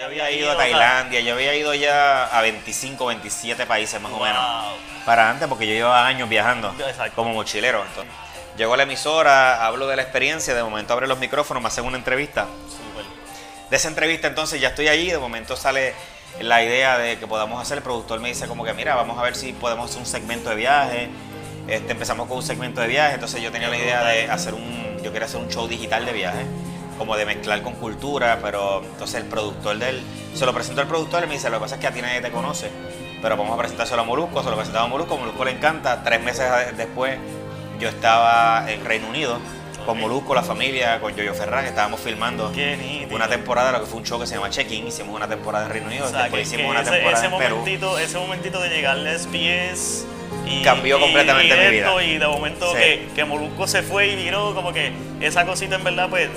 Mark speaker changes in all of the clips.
Speaker 1: Yo había ido a Tailandia, yo había ido ya a 25, 27 países más o menos. Para antes, porque yo llevaba años viajando como mochilero. Entonces, llego a la emisora, hablo de la experiencia, de momento abre los micrófonos, me hacen una entrevista. De esa entrevista entonces ya estoy allí, de momento sale la idea de que podamos hacer, el productor me dice como que mira, vamos a ver si podemos hacer un segmento de viaje. Este, empezamos con un segmento de viaje, entonces yo tenía la idea de hacer un, yo quería hacer un show digital de viaje, como de mezclar con cultura, pero entonces el productor de él, se lo presentó al productor y me dice, lo que pasa es que a ti nadie te conoce, pero vamos a presentárselo a Molusco, se lo presentaba a Molusco, Molusco le encanta, tres meses después yo estaba en Reino Unido con Molusco, la familia, con Yoyo Ferran, estábamos filmando una temporada, lo que fue un show que se llama Check-in, hicimos una temporada en Reino Unido, después hicimos una temporada
Speaker 2: ese
Speaker 1: en Perú.
Speaker 2: Momentito, ese momentito de llegarle a SBS y,
Speaker 1: cambió completamente mi vida.
Speaker 2: Y de momento que, que, Molusco se fue y miró como que esa cosita en verdad pues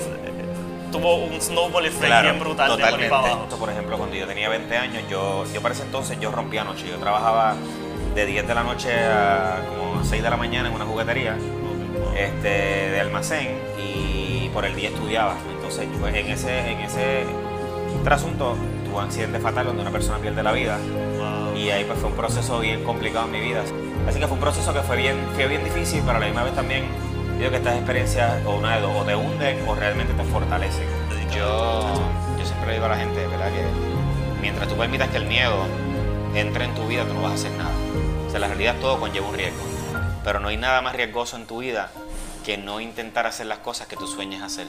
Speaker 2: tuvo un snowball effect bien brutal
Speaker 1: totalmente. de por, abajo. Por ejemplo, cuando yo tenía 20 años, yo, yo para ese entonces yo rompía noche, yo trabajaba de 10 de la noche a como 6 de la mañana en una juguetería este, de almacén y por el día estudiaba. Entonces, pues, en ese, en ese trasunto tuve un accidente fatal donde una persona pierde la vida y ahí pues fue un proceso bien complicado en mi vida. Así que fue un proceso que fue bien, fue bien difícil, pero a la misma vez también digo que estas experiencias o una de dos, o te hunden o realmente te fortalecen. Yo, yo siempre digo a la gente, ¿verdad? Que mientras tú permitas que el miedo entre en tu vida, tú no vas a hacer nada. O sea, la realidad todo conlleva un riesgo. Pero no hay nada más riesgoso en tu vida que no intentar hacer las cosas que tú sueñas hacer.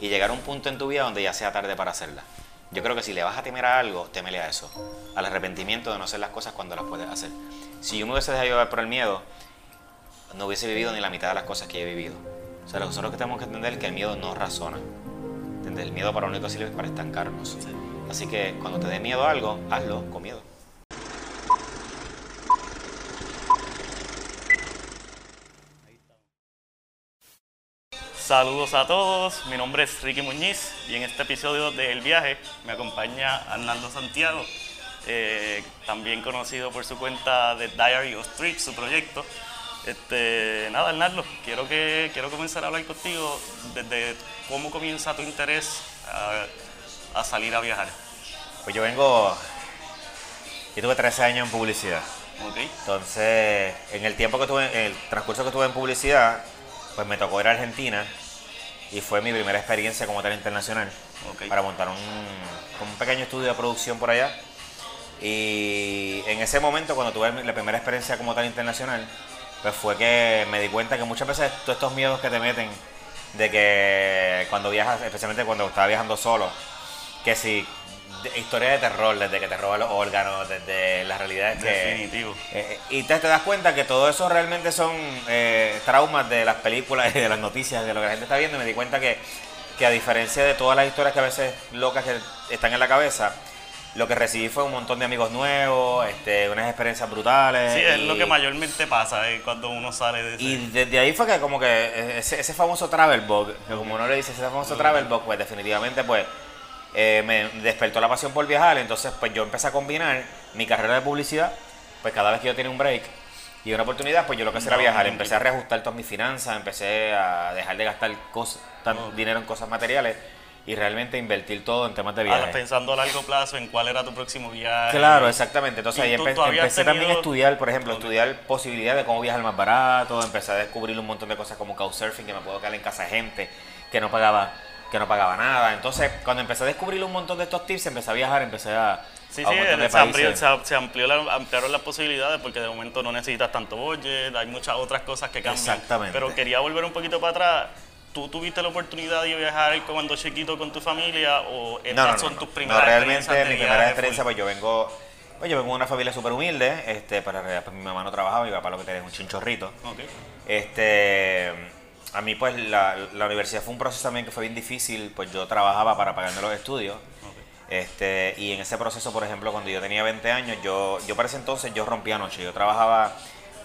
Speaker 1: Y llegar a un punto en tu vida donde ya sea tarde para hacerlas. Yo creo que si le vas a temer a algo, temele a eso. Al arrepentimiento de no hacer las cosas cuando las puedes hacer. Si yo me hubiese dejado llevar por el miedo, no hubiese vivido ni la mitad de las cosas que he vivido. O sea, nosotros que tenemos que entender es que el miedo no razona. El miedo para lo único que sirve es para estancarnos. Así que cuando te dé miedo a algo, hazlo con miedo.
Speaker 2: Saludos a todos, mi nombre es Ricky Muñiz y en este episodio de El Viaje me acompaña Arnaldo Santiago, eh, también conocido por su cuenta de Diary of Trips, su proyecto. Este, nada, Arnaldo, quiero, que, quiero comenzar a hablar contigo desde cómo comienza tu interés a, salir a viajar.
Speaker 1: Pues yo vengo, yo tuve 13 años en publicidad.
Speaker 2: Okay.
Speaker 1: Entonces, en el tiempo que tuve, en el transcurso que tuve en publicidad, pues me tocó ir a Argentina y fue mi primera experiencia como tal internacional para montar un, un, pequeño estudio de producción por allá. Y en ese momento, cuando tuve la primera experiencia como tal internacional, pues fue que me di cuenta que muchas veces todos estos miedos que te meten de que cuando viajas, especialmente cuando estaba viajando solo, que si historia de terror, desde que te roban los órganos, desde la realidad
Speaker 2: que... Definitivo.
Speaker 1: Eh, y te, te, das cuenta que todo eso realmente son eh, traumas de las películas y de las noticias, de lo que la gente está viendo, y me di cuenta que, que a diferencia de todas las historias que a veces locas que están en la cabeza, lo que recibí fue un montón de amigos nuevos, este, unas experiencias brutales.
Speaker 2: Sí, es lo que mayormente pasa eh, cuando uno sale de ese...
Speaker 1: Y desde ahí fue que como que ese, famoso travel bug, que como uno le dice, ese famoso travel bug, pues definitivamente pues eh, me despertó la pasión por viajar, entonces pues yo empecé a combinar mi carrera de publicidad, pues cada vez que yo tenía un break y una oportunidad, pues yo lo que hacía era viajar, empecé a reajustar todas mis finanzas, empecé a dejar de gastar cosas, dinero en cosas materiales y realmente invertir todo en temas de viaje.
Speaker 2: pensando a largo plazo en cuál era tu próximo viaje.
Speaker 1: Claro, exactamente. Entonces ahí empecé también a estudiar, por ejemplo, estudiar posibilidades de cómo viajar más barato, empecé a descubrir un montón de cosas como couchsurfing, que me puedo quedar en casa de gente que no pagaba que no pagaba nada. Entonces, cuando empecé a descubrir un montón de estos tips, empecé a viajar, empecé a...
Speaker 2: Sí, sí, se, amplió, se, amplió la, ampliaron las posibilidades porque de momento no necesitas tanto budget, hay muchas otras cosas que cambian.
Speaker 1: Exactamente.
Speaker 2: Pero quería volver un poquito para atrás. ¿Tú tuviste la oportunidad de viajar cuando chiquito con tu familia o estas son tus primeras
Speaker 1: no, realmente mi primera experiencia, pues yo vengo... Pues yo vengo de una familia súper humilde, este, para pues mi mamá no trabajaba, mi papá lo que tenía es un chinchorrito.
Speaker 2: Okay.
Speaker 1: Este, a mí pues la, universidad fue un proceso también que fue bien difícil, pues yo trabajaba para pagarme los estudios. Este, y en ese proceso, por ejemplo, cuando yo tenía 20 años, yo, yo para ese entonces yo rompía noche. Yo trabajaba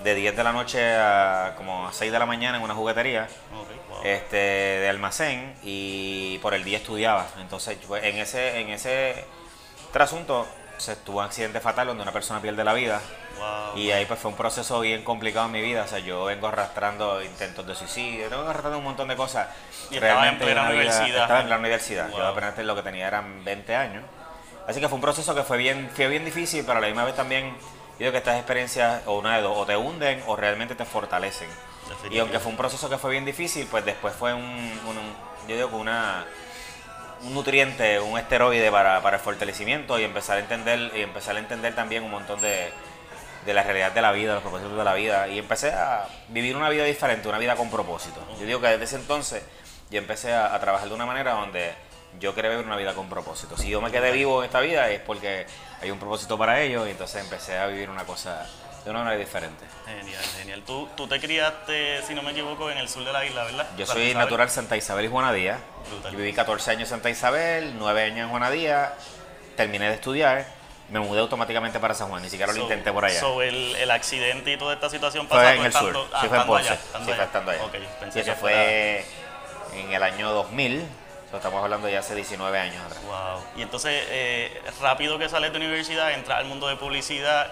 Speaker 1: de 10 de la noche a como a 6 de la mañana en una juguetería este, de almacén y por el día estudiaba. Entonces, en ese, en ese trasunto se tuvo un accidente fatal donde una persona pierde la vida. y ahí pues fue un proceso bien complicado en mi vida. O sea, yo vengo arrastrando intentos de suicidio, vengo arrastrando un montón de cosas.
Speaker 2: Y Realmente estaba en plena universidad.
Speaker 1: estaba en la universidad. Yo apenas lo que tenía eran 20 años. Así que fue un proceso que fue bien, fue bien difícil, pero a la misma vez también yo creo que estas experiencias o una de dos, o te hunden o realmente te fortalecen. Y aunque fue un proceso que fue bien difícil, pues después fue un, yo digo que una un nutriente, un esteroide para, para el fortalecimiento y empezar a entender y empezar a entender también un montón de, de la realidad de la vida, los propósitos de la vida y empecé a vivir una vida diferente, una vida con propósito. Yo digo que desde ese entonces yo empecé a trabajar de una manera donde yo quería vivir una vida con propósito. Si yo me quedé vivo en esta vida es porque hay un propósito para ello y entonces empecé a vivir una cosa de una manera diferente.
Speaker 2: Genial, genial. Tú, tú te criaste, si no me equivoco, en el sur de la isla, ¿verdad?
Speaker 1: Yo soy
Speaker 2: Isabel.
Speaker 1: natural Santa Isabel y Juanadía.
Speaker 2: Brutal.
Speaker 1: Yo viví 14 años en Santa Isabel, 9 años en Juanadía, terminé de estudiar, me mudé automáticamente para San Juan, ni siquiera lo
Speaker 2: So-
Speaker 1: intenté por allá.
Speaker 2: so el, el accidente y toda esta situación pasó
Speaker 1: en el sur,
Speaker 2: ah,
Speaker 1: sí fue en Ponce,
Speaker 2: allá,
Speaker 1: sí
Speaker 2: estando allá.
Speaker 1: estando allá.
Speaker 2: Ok, pensé
Speaker 1: y eso
Speaker 2: que
Speaker 1: fue en el año 2000, estamos hablando ya hace 19 años atrás.
Speaker 2: Wow. Y entonces, eh, rápido que sales de universidad, entras al mundo de publicidad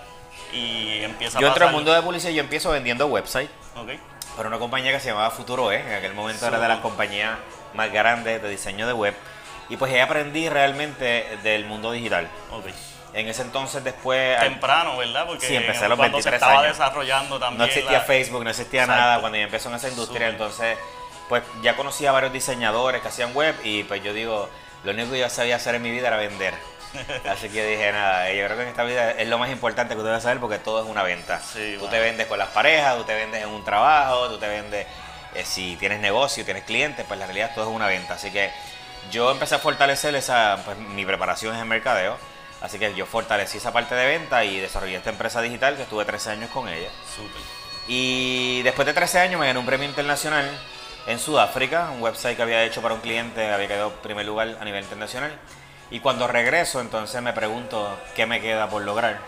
Speaker 2: y empieza
Speaker 1: Yo
Speaker 2: a
Speaker 1: entro al mundo de publicidad y yo empiezo vendiendo website
Speaker 2: Ok.
Speaker 1: para una compañía que se llamaba Futuro E, en aquel momento era de las compañías más grandes de diseño de web. Y pues ahí aprendí realmente del mundo digital.
Speaker 2: Ok.
Speaker 1: En ese entonces después...
Speaker 2: Temprano, ¿verdad? Porque
Speaker 1: Sí, empecé a los
Speaker 2: cuando se
Speaker 1: 23
Speaker 2: estaba
Speaker 1: años.
Speaker 2: desarrollando también.
Speaker 1: No existía
Speaker 2: la-
Speaker 1: Facebook, no existía
Speaker 2: Exacto.
Speaker 1: nada cuando yo empecé en esa industria, entonces pues ya conocía a varios diseñadores que hacían web y pues yo digo, lo único que yo sabía hacer en mi vida era vender. Así que dije, nada, yo creo que en esta vida es lo más importante que tú debes saber porque todo es una venta.
Speaker 2: Sí,
Speaker 1: tú
Speaker 2: wow.
Speaker 1: te vendes con las parejas, tú te vendes en un trabajo, tú te vendes eh, si tienes negocio, tienes clientes, pues la realidad todo es una venta. Así que yo empecé a fortalecer esa, pues, mi preparación en mercadeo. Así que yo fortalecí esa parte de venta y desarrollé esta empresa digital que estuve 13 años con ella.
Speaker 2: Súper.
Speaker 1: Y después de 13 años me gané un premio internacional en Sudáfrica, un website que había hecho para un cliente, había quedado primer lugar a nivel internacional. Y cuando regreso, entonces me pregunto qué me queda por lograr.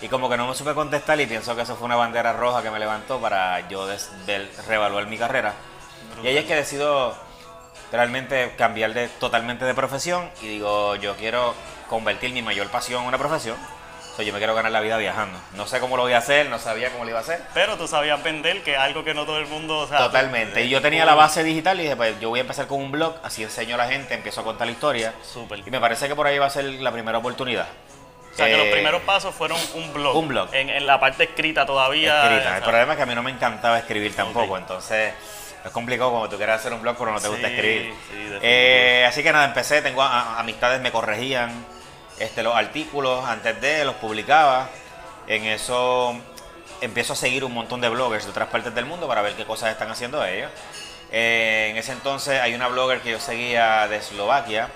Speaker 1: Y como que no me supe contestar y pienso que eso fue una bandera roja que me levantó para yo reevaluar mi carrera. Y ahí es que decido realmente cambiar de, totalmente de profesión y digo, yo quiero convertir mi mayor pasión en una profesión. O sea, yo me quiero ganar la vida viajando. No sé cómo lo voy a hacer, no sabía cómo lo iba a hacer.
Speaker 2: Pero tú sabías vender, que es algo que no todo el mundo. O sea,
Speaker 1: Totalmente.
Speaker 2: tú-
Speaker 1: Y yo tenía la base digital y dije, pues yo voy a empezar con un blog, así enseño a la gente, empiezo a contar la historia.
Speaker 2: Súper.
Speaker 1: Y me parece que por ahí va a ser la primera oportunidad.
Speaker 2: O sea, que los
Speaker 1: Eh,
Speaker 2: primeros pasos fueron un blog.
Speaker 1: un blog.
Speaker 2: En, en la parte escrita todavía.
Speaker 1: escrita. El problema es que a mí no me encantaba escribir tampoco, entonces es complicado cuando tú quieres hacer un blog pero no te gusta escribir.
Speaker 2: sí.
Speaker 1: Eh, así que nada, empecé, tengo a- a- amistades me corregían este, los artículos antes de, los publicaba. En eso empiezo a seguir un montón de bloggers de otras partes del mundo para ver qué cosas están haciendo ellos. Eh, en ese entonces hay una blogger que yo seguía de Eslovaquia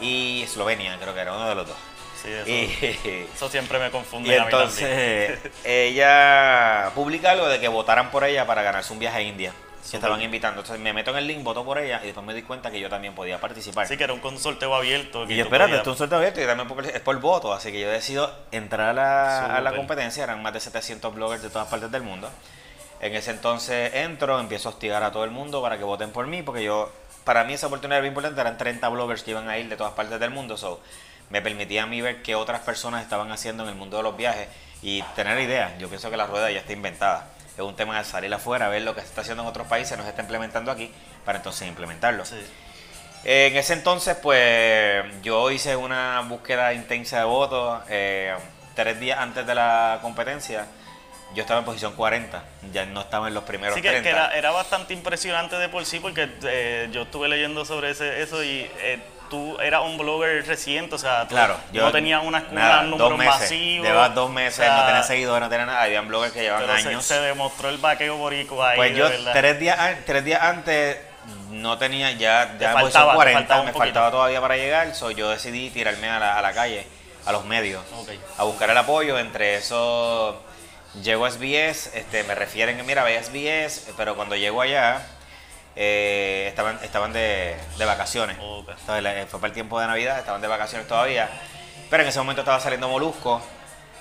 Speaker 1: y Eslovenia, creo que era uno de los dos.
Speaker 2: sí, eso,
Speaker 1: Y,
Speaker 2: eso siempre me confunde.
Speaker 1: y
Speaker 2: a mí también.
Speaker 1: entonces ella publica algo de que votaran por ella para ganarse un viaje a India. Que estaban invitando. Entonces me meto en el link, voto por ella y después me di cuenta que yo también podía participar.
Speaker 2: Sí, que era un consorteo abierto. que
Speaker 1: y yo, espérate,
Speaker 2: podías-
Speaker 1: esto es un sorteo abierto y también por- es por voto. Así que yo decido entrar a la, a la competencia. Eran más de 700 bloggers de todas partes del mundo. En ese entonces entro, empiezo a hostigar a todo el mundo para que voten por mí, porque yo, para mí esa oportunidad era bien importante, eran 30 bloggers que iban a ir de todas partes del mundo, so me permitía a mí ver qué otras personas estaban haciendo en el mundo de los viajes y tener ideas. Yo pienso que la rueda ya está inventada. Es un tema de salir afuera, ver lo que se está haciendo en otros países, nos está implementando aquí, para entonces implementarlo.
Speaker 2: Sí.
Speaker 1: En ese entonces, pues yo hice una búsqueda intensa de votos. eh, tres días antes de la competencia, yo estaba en posición 40. Ya no estaba en los primeros
Speaker 2: Sí, que,
Speaker 1: 30.
Speaker 2: que era, era bastante impresionante de por sí, porque eh, yo estuve leyendo sobre ese, eso y eh, tú eras un blogger reciente, o sea, tú
Speaker 1: Claro, yo
Speaker 2: no tenías una, unos números
Speaker 1: dos meses. Llevaba dos meses,
Speaker 2: o sea,
Speaker 1: no tenía seguidores, no tenía nada. Habían bloggers que
Speaker 2: se,
Speaker 1: años.
Speaker 2: se demostró el vaqueo boricua ahí,
Speaker 1: pues yo tres días, tres días antes no tenía, ya, ya en
Speaker 2: faltaba,
Speaker 1: posición
Speaker 2: te
Speaker 1: 40,
Speaker 2: faltaba un
Speaker 1: me
Speaker 2: poquito.
Speaker 1: faltaba todavía para llegar. So yo decidí tirarme a la, a la calle, a los medios. A buscar el apoyo. Entre eso, llego a SBS, este, me refieren que, mira, ve a SBS, pero cuando llego allá, eh, estaban, estaban de, de vacaciones.
Speaker 2: Ok.
Speaker 1: Entonces, la- fue para el tiempo de Navidad, estaban de vacaciones todavía. Pero en ese momento estaba saliendo Molusco.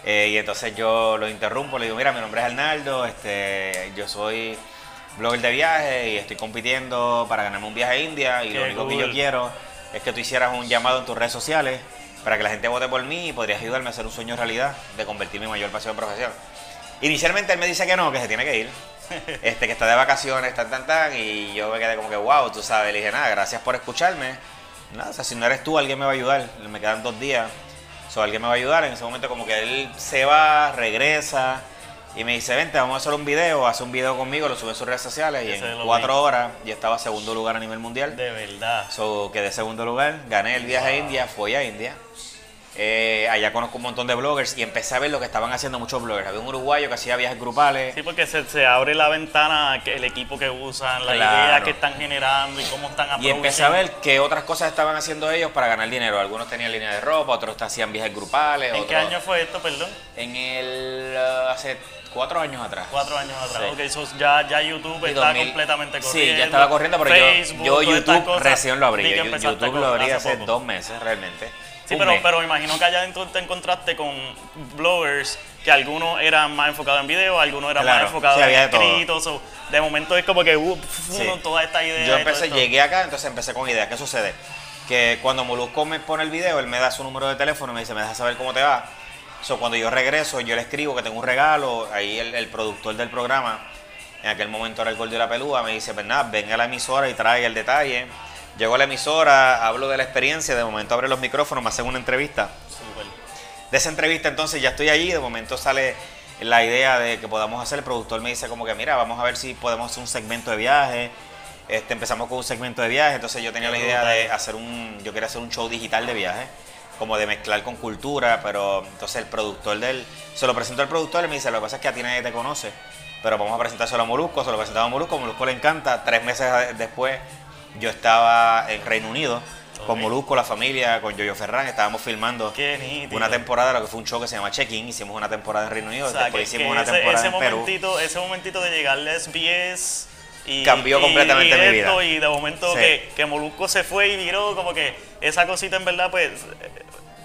Speaker 1: eh, y entonces yo lo interrumpo, le digo, mira, mi nombre es Arnaldo, este, yo soy blogger de viaje y estoy compitiendo para ganarme un viaje a India y lo único que yo quiero es que tú hicieras un llamado en tus redes sociales para que la gente vote por mí y podrías ayudarme a hacer un sueño realidad de convertir mi mayor pasión en profesión. Inicialmente él me dice que no, que se tiene que ir, este, que está de vacaciones, tan, tan, tan, y yo me quedé como que, wow, tú sabes, le dije, nada, gracias por escucharme, nada, o sea, si no eres tú, alguien me va a ayudar. Me quedan dos días. O alguien me va a ayudar. En ese momento como que él se va, regresa y me dice, vente, vamos a hacer un video, hace un video conmigo, lo sube en sus redes sociales y en cuatro horas ya estaba segundo lugar a nivel mundial.
Speaker 2: De verdad.
Speaker 1: So, quedé segundo lugar, gané el viaje a India, fui a India. Eh, allá conozco un montón de bloggers y empecé a ver lo que estaban haciendo muchos bloggers. Había un uruguayo que hacía viajes grupales.
Speaker 2: Sí, porque se, abre la ventana, que el equipo que usan, la idea que están generando y cómo están
Speaker 1: Y empecé a ver qué otras cosas estaban haciendo ellos para ganar dinero. Algunos tenían línea de ropa, otros hacían viajes grupales.
Speaker 2: ¿En qué año fue esto, perdón?
Speaker 1: En el. Uh, hace cuatro años atrás.
Speaker 2: Cuatro años atrás. Ok, ya, ya YouTube está completamente corriendo.
Speaker 1: Sí, ya estaba corriendo, pero yo, yo YouTube recién lo abrí. YouTube lo abrí hace dos meses realmente.
Speaker 2: Sí, pero, pero me imagino que allá dentro te encontraste con bloggers que algunos eran más enfocados en video, algunos eran más enfocados en escritos. De, de, momento es como que uh, toda esta idea.
Speaker 1: Yo empecé, llegué acá, entonces empecé con ideas. ¿Qué sucede? Que cuando Molusco me pone el video, él me da su número de teléfono y me dice, me deja saber cómo te va. So, cuando yo regreso, yo le escribo que tengo un regalo. Ahí el, productor del programa, en aquel momento era el gol de la pelúa, me dice, pues nada, venga a la emisora y trae el detalle Llego a la emisora, hablo de la experiencia, de momento abre los micrófonos, me hacen una entrevista. De esa entrevista entonces ya estoy allí, de momento sale la idea de que podamos hacer, el productor me dice como que mira, vamos a ver si podemos hacer un segmento de viaje. Este, empezamos con un segmento de viaje, entonces yo tenía la idea de hacer un, yo quería hacer un show digital de viaje, como de mezclar con cultura, pero entonces el productor del, se lo presentó al productor y me dice, lo que pasa es que a ti nadie te conoce, pero vamos a presentárselo a Molusco, se lo presentamos a Molusco, Molusco le encanta, tres meses después yo estaba en Reino Unido con Molusco, la familia, con Yoyo Ferran, estábamos filmando una temporada, lo que fue un show que se llama Check-in, hicimos una temporada en Reino Unido, después hicimos una temporada en Perú.
Speaker 2: Ese momentito de llegar a SBS y,
Speaker 1: cambió completamente mi vida.
Speaker 2: Y de momento que, que, Molusco se fue y miró como que esa cosita en verdad pues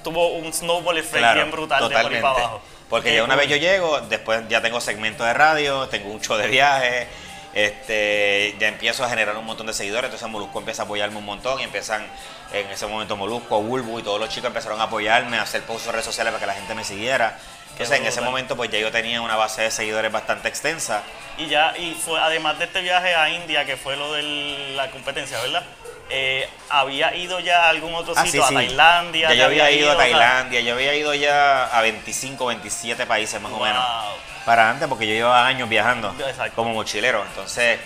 Speaker 2: tuvo un snowball effect bien brutal totalmente. de para abajo.
Speaker 1: Porque ya una vez yo llego, después ya tengo segmento de radio, tengo un show de viaje este, ya empiezo a generar un montón de seguidores, entonces Molusco empieza a apoyarme un montón y empiezan en ese momento Molusco, Bulbu y todos los chicos empezaron a apoyarme, a hacer posts en redes sociales para que la gente me siguiera. Entonces en ese momento pues ya yo tenía una base de seguidores bastante extensa.
Speaker 2: Y ya, y fue además de este viaje a India, que fue lo de la competencia, ¿verdad? Eh, ¿Había ido ya a algún otro ah, sitio? ¿A Tailandia?
Speaker 1: Ya yo había ido, a Tailandia, yo había ido ya a 25, 27 países más o menos para antes porque yo llevaba años viajando como mochilero. Entonces,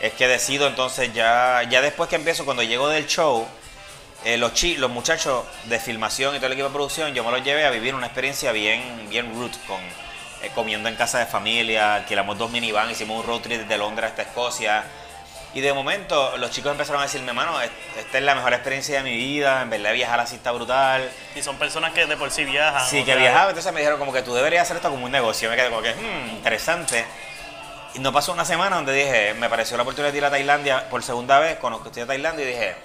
Speaker 1: es que decido entonces ya, ya después que empiezo, cuando llego del show, eh, los, los muchachos de filmación y todo el equipo de producción, yo me los llevé a vivir una experiencia bien, bien root, con, eh, comiendo en casa de familia, alquilamos dos minivans, hicimos un road trip de Londres hasta Escocia, y de momento los chicos empezaron a decirme, mano, esta es la mejor experiencia de mi vida, en verdad viajar así está brutal.
Speaker 2: Y son personas que de por sí viajan.
Speaker 1: Sí, que viajaban, entonces me dijeron como que tú deberías hacer esto como un negocio. Me quedé como que, hmm, interesante. Y no pasó una semana donde dije, me pareció la oportunidad de ir a Tailandia por segunda vez, conozco estoy a Tailandia y dije,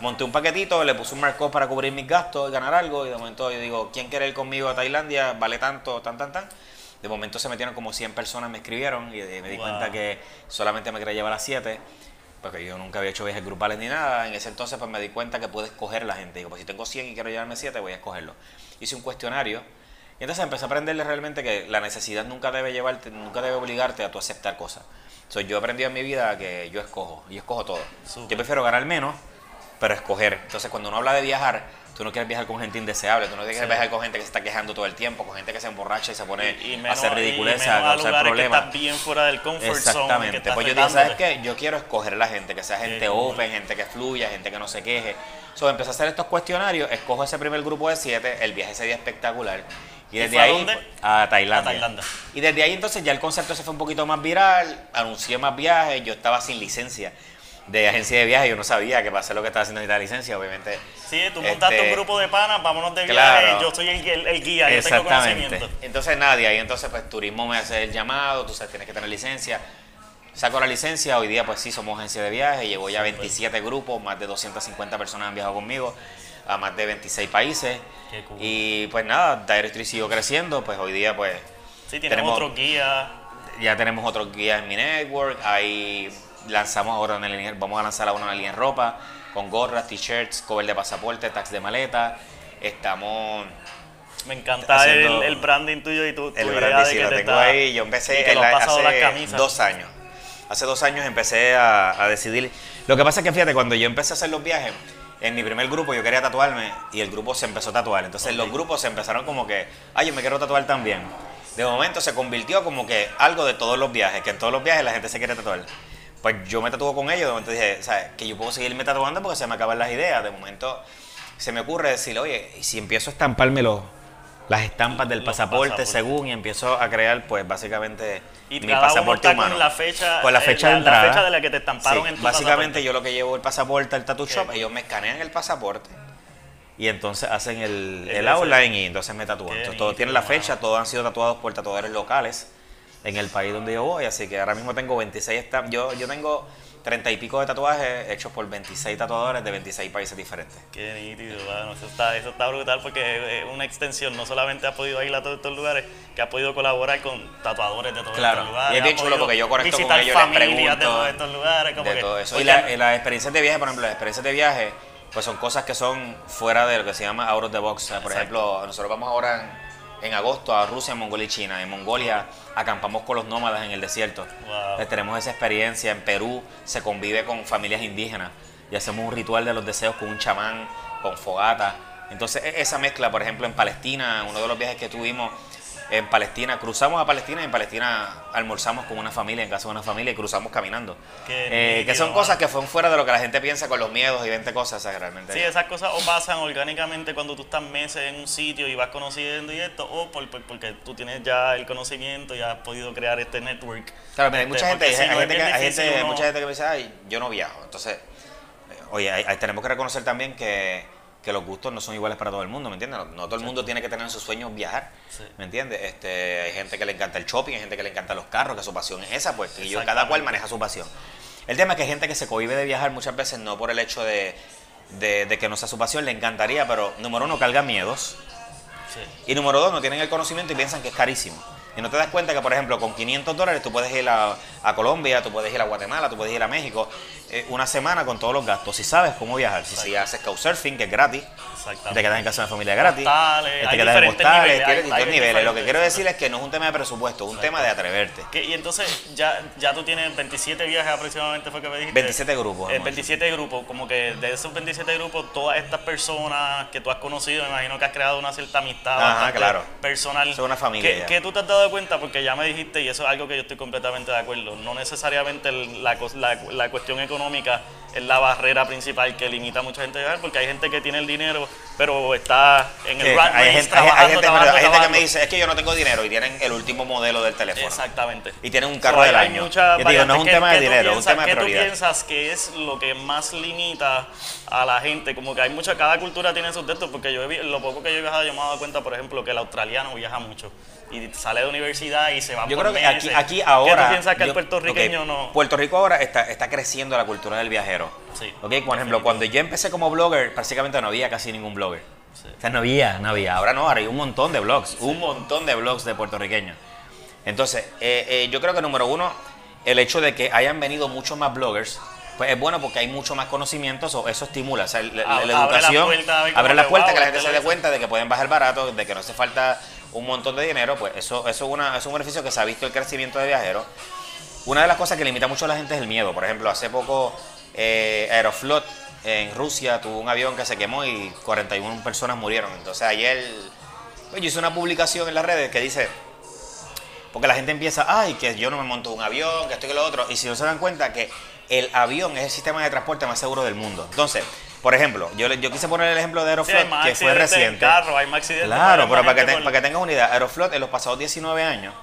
Speaker 1: monté un paquetito, le puse un marco para cubrir mis gastos y ganar algo. Y de momento yo digo, ¿quién quiere ir conmigo a Tailandia? Vale tanto, tan, tan, tan. De momento se metieron como 100 personas, me escribieron y me di cuenta que solamente me quería llevar a 7, porque yo nunca había hecho viajes grupales ni nada. En ese entonces pues me di cuenta que puedo escoger la gente. Digo, pues si tengo 100 y quiero llevarme 7, voy a escogerlo. Hice un cuestionario y entonces empecé a aprenderle realmente que la necesidad nunca debe llevarte, nunca debe obligarte a tu aceptar cosas. Entonces yo he aprendido en mi vida que yo escojo y escojo todo. Yo prefiero ganar menos, pero escoger. Entonces cuando uno habla de viajar, Tú no quieres viajar con gente indeseable, tú no quieres viajar con gente que se está quejando todo el tiempo, con gente que se emborracha y se pone a hacer ridiculez, a causar problemas.
Speaker 2: Que bien fuera del comfort
Speaker 1: Exactamente. pues yo digo, ¿sabes qué? Yo quiero escoger la gente, que sea gente open, gente que fluya, gente que no se queje. So, empecé a hacer estos cuestionarios, escojo ese primer grupo de siete, el viaje sería espectacular. Y desde ahí a, Tailandia. a Tailandia. Y desde ahí entonces ya el concepto se fue un poquito más viral, anuncié más viajes, yo estaba sin licencia de agencia de viaje, yo no sabía que para hacer lo que estaba haciendo esta licencia, obviamente.
Speaker 2: Sí, tú montaste un este, grupo de panas, vámonos de viaje, yo soy el, guía, yo tengo conocimiento.
Speaker 1: Entonces nadie, ahí entonces pues turismo me hace el llamado, tú sabes, tienes que tener licencia. Saco la licencia, hoy día pues sí somos agencia de viaje, llevo ya 27 grupos, más de 250 personas han viajado conmigo a más de 26 países. Y pues nada, Directory siguió creciendo, pues hoy día pues...
Speaker 2: Sí, tenemos otros guías.
Speaker 1: Ya tenemos otros guías en mi network, hay lanzamos ahora una línea, vamos a lanzar ahora una línea en ropa con gorras, t-shirts, cover de pasaporte, tax de maleta. Estamos
Speaker 2: me encanta el, branding tuyo y tu,
Speaker 1: el branding, sí, lo tengo ahí. Yo empecé hace dos años. Hace dos años empecé a, decidir. Lo que pasa es que fíjate, cuando yo empecé a hacer los viajes, en mi primer grupo yo quería tatuarme y el grupo se empezó a tatuar. Entonces los grupos se empezaron como que, ay, yo me quiero tatuar también. De momento se convirtió como que algo de todos los viajes, que en todos los viajes la gente se quiere tatuar. Pues yo me tatuo con ellos, de momento dije, ¿sabes? Que yo puedo seguirme tatuando porque se me acaban las ideas. De momento se me ocurre decir, oye, y si empiezo a estamparme los, las estampas del pasaporte según y empiezo a crear, pues básicamente
Speaker 2: Y
Speaker 1: mi pasaporte humano.
Speaker 2: con la fecha,
Speaker 1: Con la
Speaker 2: eh,
Speaker 1: fecha
Speaker 2: la-
Speaker 1: de
Speaker 2: la
Speaker 1: entrada.
Speaker 2: fecha de la que te estamparon
Speaker 1: Sí,
Speaker 2: en tu
Speaker 1: Básicamente
Speaker 2: pasaporte.
Speaker 1: yo lo que llevo el pasaporte al tattoo shop,
Speaker 2: Qué
Speaker 1: ellos me escanean el pasaporte y entonces hacen el,
Speaker 2: El
Speaker 1: outline y entonces me tatúan. Entonces todos
Speaker 2: nítido,
Speaker 1: tienen la fecha, todos han sido tatuados por tatuadores locales en el país donde yo voy, así que ahora mismo tengo 26 estam- yo yo tengo 30 y pico de tatuajes hechos por 26 tatuadores de 26 países diferentes.
Speaker 2: Qué nítido, mano. Eso está, eso está brutal porque es una extensión. No solamente has podido ir a todos estos lugares, que has podido colaborar con tatuadores de todos
Speaker 1: Claro,
Speaker 2: estos lugares.
Speaker 1: y es bien chulo porque yo conecto con ellos, les
Speaker 2: familias de
Speaker 1: pregunto
Speaker 2: todos estos lugares. Como
Speaker 1: de
Speaker 2: que,
Speaker 1: todo eso. Y,
Speaker 2: oye,
Speaker 1: la- y las experiencias de viaje, por ejemplo, las experiencias de viaje, pues son cosas que son fuera de lo que se llama out of the box. O sea, por
Speaker 2: Exacto.
Speaker 1: ejemplo, nosotros vamos ahora en, en agosto a Rusia, Mongolia y China. En Mongolia acampamos con los nómadas en el desierto.
Speaker 2: Wow.
Speaker 1: Eh, tenemos esa experiencia. En Perú se convive con familias indígenas y hacemos un ritual de los deseos con un chamán, con fogata. Entonces, e- esa mezcla, por ejemplo, en Palestina, uno de los viajes que tuvimos en Palestina, cruzamos a Palestina y en Palestina almorzamos con una familia, en casa de una familia y cruzamos caminando. Eh, que son cosas que fueron fuera de lo que la gente piensa con los miedos y 20 cosas, o sea, realmente.
Speaker 2: Sí, esas cosas o pasan orgánicamente cuando tú estás meses en un sitio y vas conociendo y esto, o por, por- porque tú tienes ya el conocimiento y has podido crear este network.
Speaker 1: Claro, pero hay
Speaker 2: Este,
Speaker 1: mucha gente,
Speaker 2: porque
Speaker 1: hay,
Speaker 2: si no, es
Speaker 1: gente, que, hay gente-
Speaker 2: uno-
Speaker 1: mucha gente que me dice, ay, yo no viajo. Entonces, eh, oye, hay- tenemos que reconocer también que, que los gustos no son iguales para todo el mundo, ¿me entiendes? No, no todo el mundo tiene que tener en sus sueños viajar,
Speaker 2: Sí.
Speaker 1: ¿me entiendes? Este, hay gente que le encanta el shopping, hay gente que le encanta los carros, que su pasión es esa, pues, y yo, cada cual maneja su pasión. El tema es que hay gente que se cohibe de viajar muchas veces no por el hecho de, de- de que no sea su pasión, le encantaría, pero número uno, carga miedos.
Speaker 2: Sí.
Speaker 1: Y número dos, no tienen el conocimiento y piensan que es carísimo. Y no te das cuenta que, por ejemplo, con 500 dólares tú puedes ir a, a Colombia, tú puedes ir a Guatemala, tú puedes ir a México eh, una semana con todos los gastos. Si sabes cómo viajar, si, si haces couchsurfing, que es gratis,
Speaker 2: Exactamente.
Speaker 1: te quedas en casa de una familia gratis,
Speaker 2: Hostales,
Speaker 1: te quedas en hostales,
Speaker 2: niveles, hay-
Speaker 1: distintos
Speaker 2: hay
Speaker 1: niveles. Lo que quiero decir es que no es un tema de presupuesto, es un tema de atreverte.
Speaker 2: Que- y entonces ya, ya tú tienes 27 viajes aproximadamente, fue que me dijiste.
Speaker 1: 27 grupos,
Speaker 2: Eh,
Speaker 1: hemos
Speaker 2: 27 grupos, como que de esos 27 grupos, todas estas personas que tú has conocido, me imagino que has creado una cierta amistad
Speaker 1: Ajá,
Speaker 2: bastante
Speaker 1: claro.
Speaker 2: personal.
Speaker 1: Es una familia
Speaker 2: ¿Qué,
Speaker 1: ya.
Speaker 2: qué tú te has dado cuenta? Porque ya me dijiste, y eso es algo que yo estoy completamente de acuerdo, no necesariamente la, la cuestión económica es la barrera principal que limita a mucha gente a viajar, porque hay gente que tiene el dinero, pero está en el
Speaker 1: Que
Speaker 2: rat
Speaker 1: hay, gente, hay- hay
Speaker 2: trabajando,
Speaker 1: gente-
Speaker 2: trabajando,
Speaker 1: hay gente que me dice, es que yo no tengo dinero y tienen el último modelo del teléfono.
Speaker 2: Exactamente.
Speaker 1: Y tienen un carro
Speaker 2: So,
Speaker 1: del año. Yo digo, no es un tema
Speaker 2: ¿Qué-
Speaker 1: de dinero, es un tema de
Speaker 2: ¿Qué tú
Speaker 1: prioridad.
Speaker 2: piensas que es lo que más limita a la gente? Como que hay mucha, cada cultura tiene sus textos, porque yo lo poco que yo he viajado, yo me he dado cuenta, por ejemplo, que el australiano viaja mucho y sale de universidad y se va
Speaker 1: Yo
Speaker 2: por
Speaker 1: creo que aquí,
Speaker 2: meses.
Speaker 1: aquí ahora.
Speaker 2: ¿Qué tú piensas que el puertorriqueño no...?
Speaker 1: Puerto Rico ahora está, está creciendo la cultura del viajero.
Speaker 2: Sí,
Speaker 1: Ok, por ejemplo, cuando yo empecé como blogger, prácticamente no había casi ningún blogger.
Speaker 2: Sí.
Speaker 1: O sea, no había, no había. Ahora no, ahora hay un montón de blogs, un montón de blogs de puertorriqueños. Entonces, eh, eh, yo creo que número uno, el hecho de que hayan venido muchos más bloggers, pues es bueno porque hay mucho más conocimiento, eso, eso estimula. O sea, la, la-
Speaker 2: Abre
Speaker 1: la educación abre la
Speaker 2: que,
Speaker 1: puerta,
Speaker 2: wow,
Speaker 1: que la gente se dé cuenta de que pueden bajar barato, de que no hace falta un montón de dinero, pues eso, eso es, una, es un beneficio que se ha visto el crecimiento de viajeros. Una de las cosas que limita mucho a la gente es el miedo. Por ejemplo, hace poco eh, Aeroflot en Rusia tuvo un avión que se quemó y 41 personas murieron. Entonces ayer pues, yo hice una publicación en las redes que dice, porque la gente empieza, ay, que yo no me monto un avión, que esto y que lo otro, y si no se dan cuenta que el avión es el sistema de transporte más seguro del mundo. Entonces, por ejemplo, yo, quise poner el ejemplo de Aeroflot, que fue reciente.
Speaker 2: carro, hay más accidentes
Speaker 1: Claro, pero para que,
Speaker 2: gente
Speaker 1: te-
Speaker 2: por-
Speaker 1: para que tengas una idea, Aeroflot en los pasados 19 años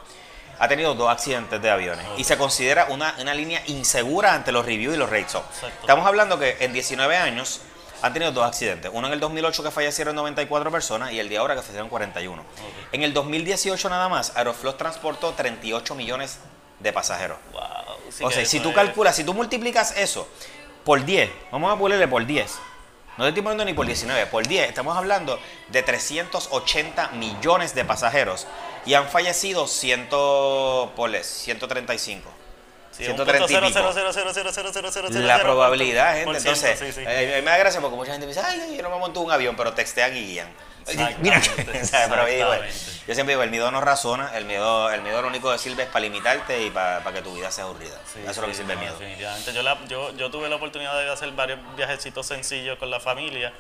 Speaker 1: ha tenido dos accidentes de aviones y se considera una, una línea insegura ante los reviews y los rates. Estamos hablando que en 19 años han tenido dos accidentes. Uno en el 2008 que fallecieron 94 personas y el de ahora que fallecieron 41. En el 2018 nada más, Aeroflot transportó 38 millones de pasajeros.
Speaker 2: Wow, si
Speaker 1: o sea, si tú calculas, si tú multiplicas eso por 10, vamos a ponerle por 10. No te estoy poniendo ni por 19, por 10. Estamos hablando de 380 millones de pasajeros y han fallecido 100, ponle, 135. La probabilidad, gente. Entonces, eh, me da gracia porque mucha gente me dice, ay, yo no me monto un avión, pero textean y guían. Mira, yo siempre digo, el miedo no razona, el miedo, el miedo lo único que sirve es para limitarte y para, para que tu vida sea aburrida.
Speaker 2: Sí,
Speaker 1: Eso es lo que sirve el
Speaker 2: no,
Speaker 1: miedo.
Speaker 2: Definitivamente. Yo, la- yo, yo tuve la oportunidad de hacer varios viajecitos sencillos con la familia,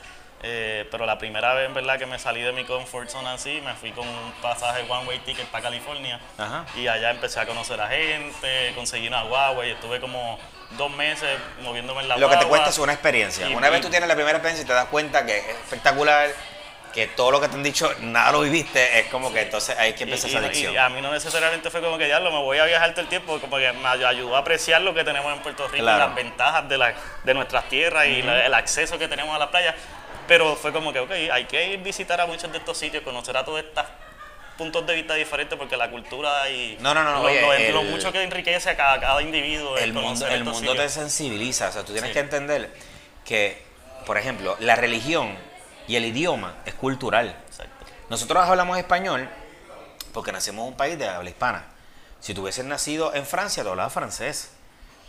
Speaker 2: eh, pero la primera vez en verdad que me salí de mi comfort zone así, me fui con un pasaje one way ticket para California
Speaker 1: Ajá.
Speaker 2: y allá empecé a conocer a gente, conseguí una guagua y estuve como dos meses moviéndome en la
Speaker 1: Lo que te cuesta es una experiencia.
Speaker 2: Y-
Speaker 1: Una vez tú tienes la primera experiencia y te das cuenta que es espectacular, que todo lo que te han dicho nada lo viviste, es como que entonces es que
Speaker 2: y-
Speaker 1: esa adicción.
Speaker 2: y a mí no necesariamente fue como que ya lo me voy a viajar todo el tiempo, como que me ay- ayudó a apreciar lo que tenemos en Puerto Rico,
Speaker 1: Claro.
Speaker 2: las ventajas de, la, de nuestras tierras y la- el acceso que tenemos a la playa. Pero fue como que, ok, hay que ir visitar a muchos de estos sitios, conocer a todos estos puntos de vista diferentes, porque la cultura y
Speaker 1: No, no, no,
Speaker 2: lo,
Speaker 1: oye,
Speaker 2: lo-
Speaker 1: el-
Speaker 2: lo mucho que enriquece a cada, cada individuo.
Speaker 1: el mundo, el mundo te sensibiliza. O sea, tú tienes
Speaker 2: Sí.
Speaker 1: que entender que, por ejemplo, la religión y el idioma es cultural.
Speaker 2: Exacto.
Speaker 1: Nosotros hablamos español porque nacimos en un país de habla hispana. Si tú hubieses nacido en Francia, tú hablabas francés.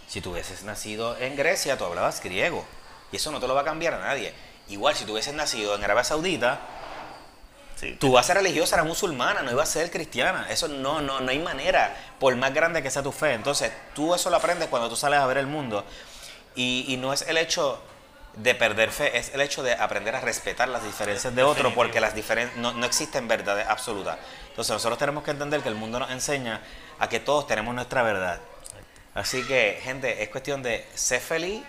Speaker 1: Si tú hubieses nacido en Grecia, tú hablabas griego. Y eso no te lo va a cambiar a nadie. Igual, si tú hubieses nacido en Arabia Saudita,
Speaker 2: Sí.
Speaker 1: tú vas a ser religiosa, eras musulmana, no ibas a ser cristiana. Eso no, no, no hay manera, por más grande que sea tu fe. Entonces, tú eso lo aprendes cuando tú sales a ver el mundo. Y, y no es el hecho de perder fe, es el hecho de aprender a respetar las diferencias de otro, porque las diferen no, no existen verdades absolutas. Entonces, nosotros tenemos que entender que el mundo nos enseña a que todos tenemos nuestra verdad. Así que, gente, es cuestión de ser feliz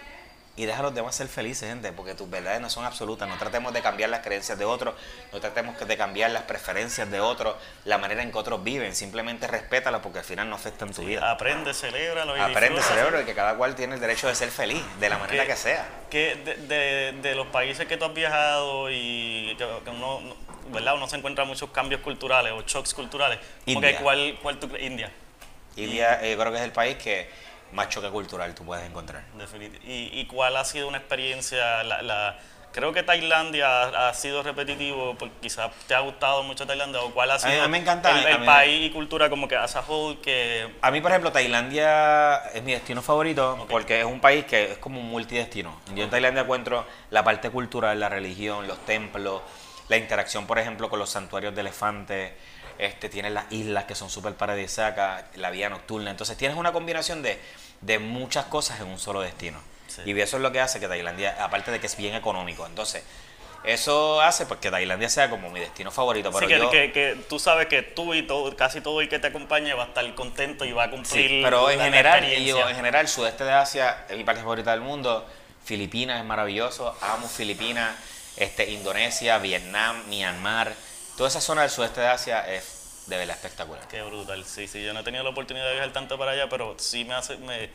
Speaker 1: y dejar a los demás ser felices, gente, porque tus verdades no son absolutas. No tratemos de cambiar las creencias de otros, no tratemos de cambiar las preferencias de otros, la manera en que otros viven. Simplemente respétalas porque al final no afectan tu vida.
Speaker 2: Aprende, celébralo y
Speaker 1: Aprende, cerebro, y que cada cual tiene el derecho de ser feliz, de la manera que sea.
Speaker 2: que de, de- de los países que tú has viajado y que, uno, no- ¿verdad? uno se encuentra muchos cambios culturales o shocks culturales.
Speaker 1: India.
Speaker 2: que ¿cuál, cuál tú? India.
Speaker 1: India, eh, yo creo que es el país que más choque cultural tú puedes encontrar.
Speaker 2: Definit- ¿Y, y cuál ha sido una experiencia? La, la- creo que Tailandia ha, sido repetitivo, porque quizás te ha gustado mucho Tailandia, o cuál ha
Speaker 1: mí-
Speaker 2: sido
Speaker 1: a mí me encanta,
Speaker 2: el, el
Speaker 1: a mí-
Speaker 2: país y cultura como que as a whole que...
Speaker 1: A mí, por ejemplo, Tailandia es mi destino favorito porque es un país que es como un multidestino. Yo en Tailandia encuentro la parte cultural, la religión, los templos, la interacción, por ejemplo, con los santuarios de elefantes. Este, tienes las islas que son súper paradisíacas, la vida nocturna. Entonces tienes una combinación de, de muchas cosas en un solo destino.
Speaker 2: Sí.
Speaker 1: Y eso es lo que hace que Tailandia, aparte de que es bien económico. Entonces, eso hace pues, que Tailandia sea como mi destino favorito. Pero
Speaker 2: Así que,
Speaker 1: yo-
Speaker 2: que- que tú sabes que tú y todo, casi todo el que te acompañe va a estar contento y va a cumplir
Speaker 1: Sí, pero en
Speaker 2: la-
Speaker 1: general, yo, en general, sudeste de Asia es mi parte favorita del mundo. Filipinas es maravilloso, amo Filipinas, este, Indonesia, Vietnam, Myanmar. Toda esa zona del sudeste de Asia es de verdad espectacular.
Speaker 2: Qué brutal, sí, sí, yo no he tenido la oportunidad de viajar tanto para allá, pero sí me hace, me,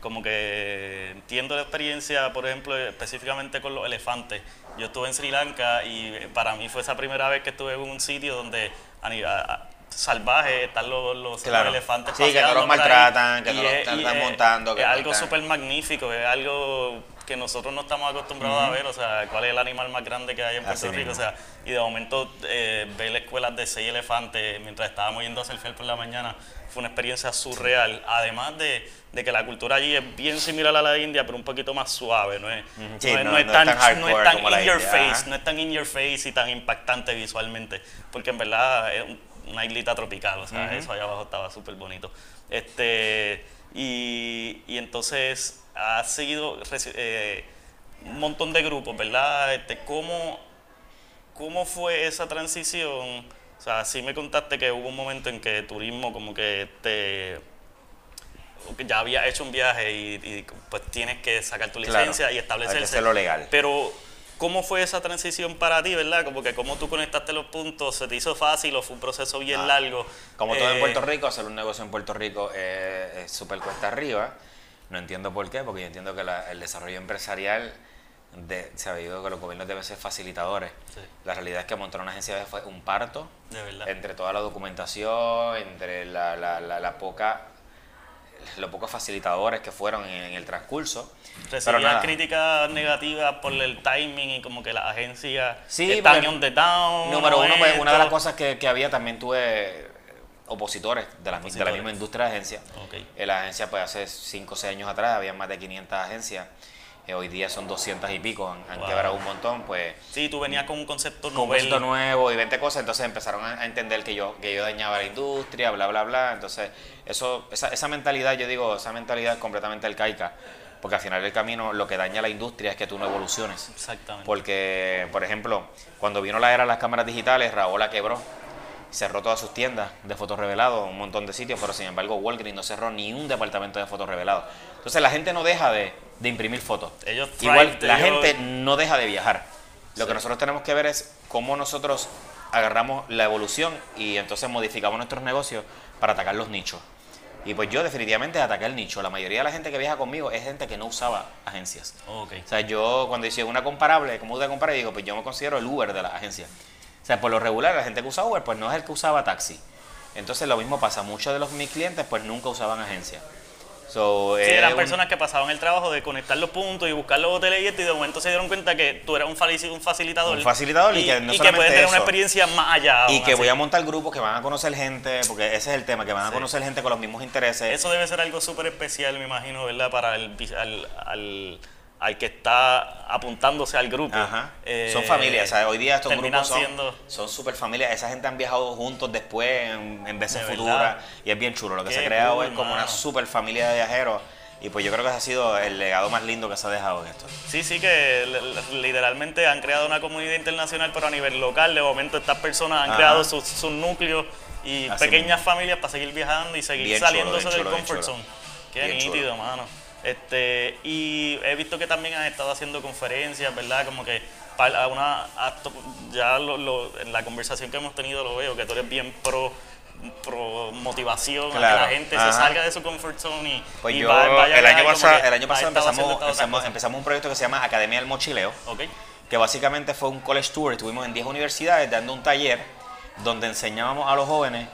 Speaker 2: como que entiendo la experiencia, por ejemplo, específicamente con los elefantes. Yo estuve en Sri Lanka y eh, para mí fue esa primera vez que estuve en un sitio donde salvaje están los, los,
Speaker 1: Claro.
Speaker 2: los elefantes
Speaker 1: Sí, que no los
Speaker 2: ahí.
Speaker 1: maltratan, que no los
Speaker 2: es-
Speaker 1: están montando, que
Speaker 2: es algo súper magnífico, es algo que nosotros no estamos acostumbrados a ver, o sea, cuál es el animal más grande que hay en
Speaker 1: Así
Speaker 2: Puerto Rico, o sea, y de momento eh, ver escuelas de seis elefantes mientras estábamos yendo a hacer fel por la mañana fue una experiencia surreal. Además de, de que la cultura allí es bien similar a la de India, pero un poquito más suave, no es,
Speaker 1: Sí,
Speaker 2: no es-
Speaker 1: no-
Speaker 2: no es
Speaker 1: no es
Speaker 2: tan, no es in your
Speaker 1: India,
Speaker 2: face, no es tan in your face y tan impactante visualmente, porque en verdad es un- una islita tropical, o sea, eso allá abajo estaba súper bonito. Este, y, y entonces ha seguido eh, un montón de grupos, ¿verdad? Este, ¿cómo, ¿Cómo fue esa transición? O sea, sí me contaste que hubo un momento en que turismo como que te ya había hecho un viaje y, y, pues tienes que sacar tu
Speaker 1: Claro,
Speaker 2: licencia y
Speaker 1: hay que
Speaker 2: establecerse.
Speaker 1: hacerlo legal.
Speaker 2: Pero, ¿cómo fue esa transición para ti, verdad? Como que cómo tú conectaste los puntos, ¿se te hizo fácil o fue un proceso bien
Speaker 1: Ah,
Speaker 2: largo?
Speaker 1: Como todo en
Speaker 2: Eh,
Speaker 1: Puerto Rico, hacer un negocio en Puerto Rico es es súper cuesta arriba. No entiendo por qué, porque yo entiendo que la- el desarrollo empresarial de, se ha oído que los gobiernos deben ser facilitadores.
Speaker 2: Sí.
Speaker 1: La realidad es que montar una agencia fue un parto.
Speaker 2: De verdad.
Speaker 1: Entre toda la documentación, entre la, la, la, la poca los pocos facilitadores que fueron en, el transcurso. Nada.
Speaker 2: críticas negativas por el timing y como que las agencias
Speaker 1: Sí,
Speaker 2: están on the down.
Speaker 1: Número uno, pues, una de las cosas que, que había también tuve eh, opositores de la, de la
Speaker 2: Opositores.
Speaker 1: misma industria de agencia.
Speaker 2: Ok.
Speaker 1: En la agencia, pues hace 5 o 6 años atrás, había más de 500 agencias. Hoy día son 200 y pico, han, han
Speaker 2: Wow.
Speaker 1: quebrado un montón, pues
Speaker 2: Sí, tú venías con un concepto
Speaker 1: con un concepto nuevo y 20 cosas, entonces empezaron a, a entender que yo, que yo dañaba la industria, bla, bla, bla. Entonces, eso, esa, esa mentalidad, yo digo, esa mentalidad es completamente arcaica, porque al final del camino lo que daña la industria es que tú no evoluciones.
Speaker 2: Exactamente.
Speaker 1: Porque, por ejemplo, cuando vino la era de las cámaras digitales, Raúl la quebró. Cerró todas sus tiendas de fotos revelados, un montón de sitios, pero sin embargo Walgreens no cerró ni un departamento de fotos revelados. Entonces la gente no deja de, de imprimir fotos.
Speaker 2: Ellos
Speaker 1: Igual la
Speaker 2: ellos-
Speaker 1: gente no deja de viajar. Lo
Speaker 2: Sí.
Speaker 1: que nosotros tenemos que ver es cómo nosotros agarramos la evolución y entonces modificamos nuestros negocios para atacar los nichos. Y pues yo definitivamente ataqué el nicho. La mayoría de la gente que viaja conmigo es gente que no usaba agencias.
Speaker 2: Ok.
Speaker 1: O sea, yo cuando hice una comparable, como te comparé, digo, pues yo me considero el Uber de la agencia. O sea, por lo regular, la gente que usa Uber, pues no es el que usaba taxi. Entonces lo mismo pasa, muchos de los mis clientes pues nunca usaban agencia. So,
Speaker 2: Sí,
Speaker 1: es
Speaker 2: eran
Speaker 1: un-
Speaker 2: personas que pasaban el trabajo de conectar los puntos y buscar los hoteles y esto, y de momento se dieron cuenta que tú eras un, facilitador.
Speaker 1: Un facilitador y que no
Speaker 2: y
Speaker 1: solamente
Speaker 2: pueden tener una experiencia más allá.
Speaker 1: Y que
Speaker 2: así.
Speaker 1: voy a montar grupos que van a conocer gente, porque ese es el tema, que van a conocer gente con los mismos intereses.
Speaker 2: Eso debe ser algo súper especial, me imagino, ¿verdad? Para el, al, al, al que está apuntándose al grupo.
Speaker 1: Ajá.
Speaker 2: Eh,
Speaker 1: son familias, sea, hoy día estos grupos son,
Speaker 2: siendo-
Speaker 1: son super familias. Esa gente han viajado juntos después en, en veces
Speaker 2: De
Speaker 1: futuras y es bien chulo. Lo que
Speaker 2: Qué
Speaker 1: se ha creado
Speaker 2: cool,
Speaker 1: es como una
Speaker 2: mano.
Speaker 1: super familia de viajeros y pues yo creo que ese ha sido el legado más lindo que se ha dejado en esto.
Speaker 2: Sí, sí, que literalmente han creado una comunidad internacional, pero a nivel local, de momento estas personas han
Speaker 1: Ajá.
Speaker 2: creado sus, sus núcleos y
Speaker 1: Así
Speaker 2: pequeñas familias para seguir viajando y seguir
Speaker 1: Bien chulo,
Speaker 2: saliéndose
Speaker 1: bien
Speaker 2: del
Speaker 1: chulo,
Speaker 2: comfort
Speaker 1: chulo.
Speaker 2: zone. Qué
Speaker 1: Bien chulo.
Speaker 2: nítido, mano. Este, y he visto que también has estado haciendo conferencias, ¿verdad? Como que para una ya lo- lo- en la conversación que hemos tenido lo veo, que tú eres bien pro pro motivación a
Speaker 1: Claro,
Speaker 2: que la gente
Speaker 1: ajá.
Speaker 2: se salga de su comfort zone y,
Speaker 1: Pues
Speaker 2: y
Speaker 1: yo,
Speaker 2: va- vaya a
Speaker 1: el, año pasado, el año pasado empezamos, empezamos, empezamos un proyecto que se llama Academia del Mochileo.
Speaker 2: Ok.
Speaker 1: que básicamente fue un college tour. Estuvimos en 10 universidades dando un taller donde enseñábamos a los jóvenes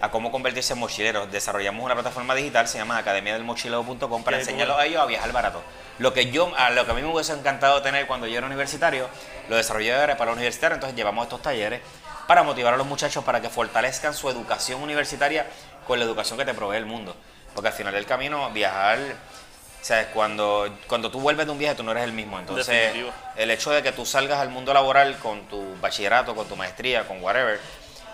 Speaker 1: a cómo convertirse en mochileros. Desarrollamos una plataforma digital, se llama academiadelmochileo.com, para
Speaker 2: Qué
Speaker 1: enseñarlos
Speaker 2: cool.
Speaker 1: a ellos a viajar barato. Lo que yo, a lo que a mí me hubiese encantado tener cuando yo era universitario, lo desarrollé para los universitarios, entonces llevamos estos talleres para motivar a los muchachos para que fortalezcan su educación universitaria con la educación que te provee el mundo. Porque al final del camino, viajar, ¿sabes? Cuando, cuando tú vuelves de un viaje, tú no eres el mismo. Entonces,
Speaker 2: Definitivo.
Speaker 1: el hecho de que tú salgas al mundo laboral con tu bachillerato, con tu maestría, con whatever,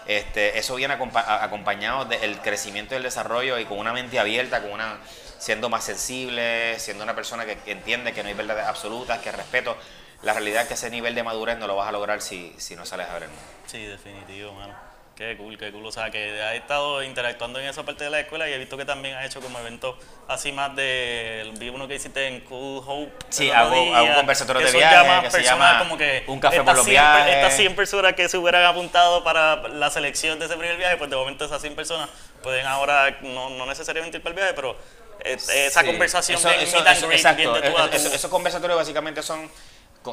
Speaker 1: este, eso viene acompañado del crecimiento y el desarrollo y con una mente abierta, con una siendo más sensible, siendo una persona que, entiende que no hay verdades absolutas, que respeto. La realidad es que ese nivel de madurez no lo vas a lograr si, si no sales a ver el mundo.
Speaker 2: Sí, definitivo, mano. Qué cool, qué cool. O sea, que has estado interactuando en esa parte de la escuela y he visto que también has hecho como eventos así más de... Vi uno que hiciste en Cool Hope.
Speaker 1: Sí, hago-
Speaker 2: día,
Speaker 1: hago conversatorios
Speaker 2: que
Speaker 1: de viaje,
Speaker 2: más
Speaker 1: que se llama
Speaker 2: como que
Speaker 1: Un café por los
Speaker 2: 100
Speaker 1: viajes.
Speaker 2: Estas 100 personas que se hubieran apuntado para la selección de ese primer viaje, pues de momento esas 100 personas pueden ahora, no, no necesariamente ir para el viaje, pero eh, esa
Speaker 1: Sí.
Speaker 2: conversación
Speaker 1: Eso-
Speaker 2: de
Speaker 1: eso-
Speaker 2: meet and
Speaker 1: eso-
Speaker 2: greet, bien tú.
Speaker 1: Eso- esos conversatorios básicamente son,